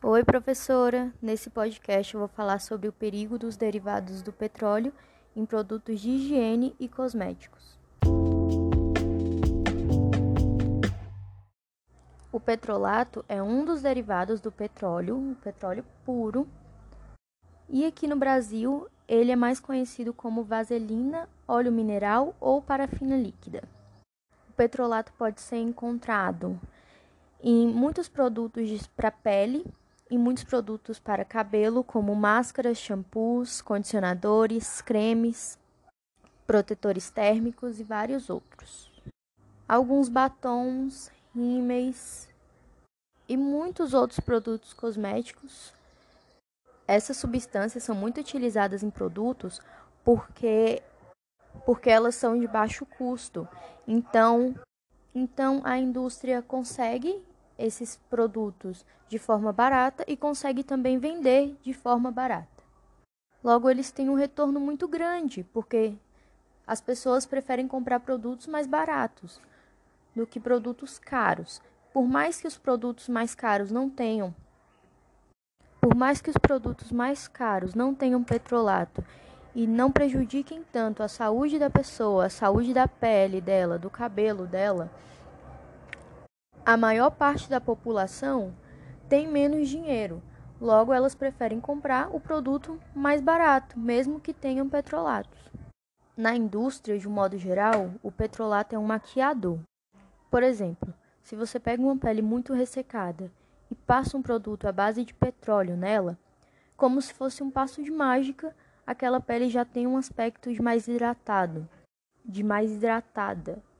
Oi, professora! Nesse podcast eu vou falar sobre o perigo dos derivados do petróleo em produtos de higiene e cosméticos. O petrolato é um dos derivados do petróleo, o petróleo puro, e aqui no Brasil ele é mais conhecido como vaselina, óleo mineral ou parafina líquida. O petrolato pode ser encontrado em muitos produtos para pele e muitos produtos para cabelo, como máscaras, shampoos, condicionadores, cremes, protetores térmicos e vários outros. Alguns batons, rímeis e muitos outros produtos cosméticos. Essas substâncias são muito utilizadas em produtos porque porque elas são de baixo custo. Então, então a indústria consegue esses produtos de forma barata e consegue também vender de forma barata. Logo, eles têm um retorno muito grande, porque as pessoas preferem comprar produtos mais baratos do que produtos caros. Por mais que os produtos mais caros não tenham por mais que os produtos mais caros não tenham petrolato e não prejudiquem tanto a saúde da pessoa, a saúde da pele dela, do cabelo dela, a maior parte da população tem menos dinheiro, logo elas preferem comprar o produto mais barato, mesmo que tenham petrolatos. Na indústria, de um modo geral, o petrolato é um maquiador. Por exemplo, se você pega uma pele muito ressecada e passa um produto à base de petróleo nela, como se fosse um passo de mágica, aquela pele já tem um aspecto de mais hidratado, de mais hidratada.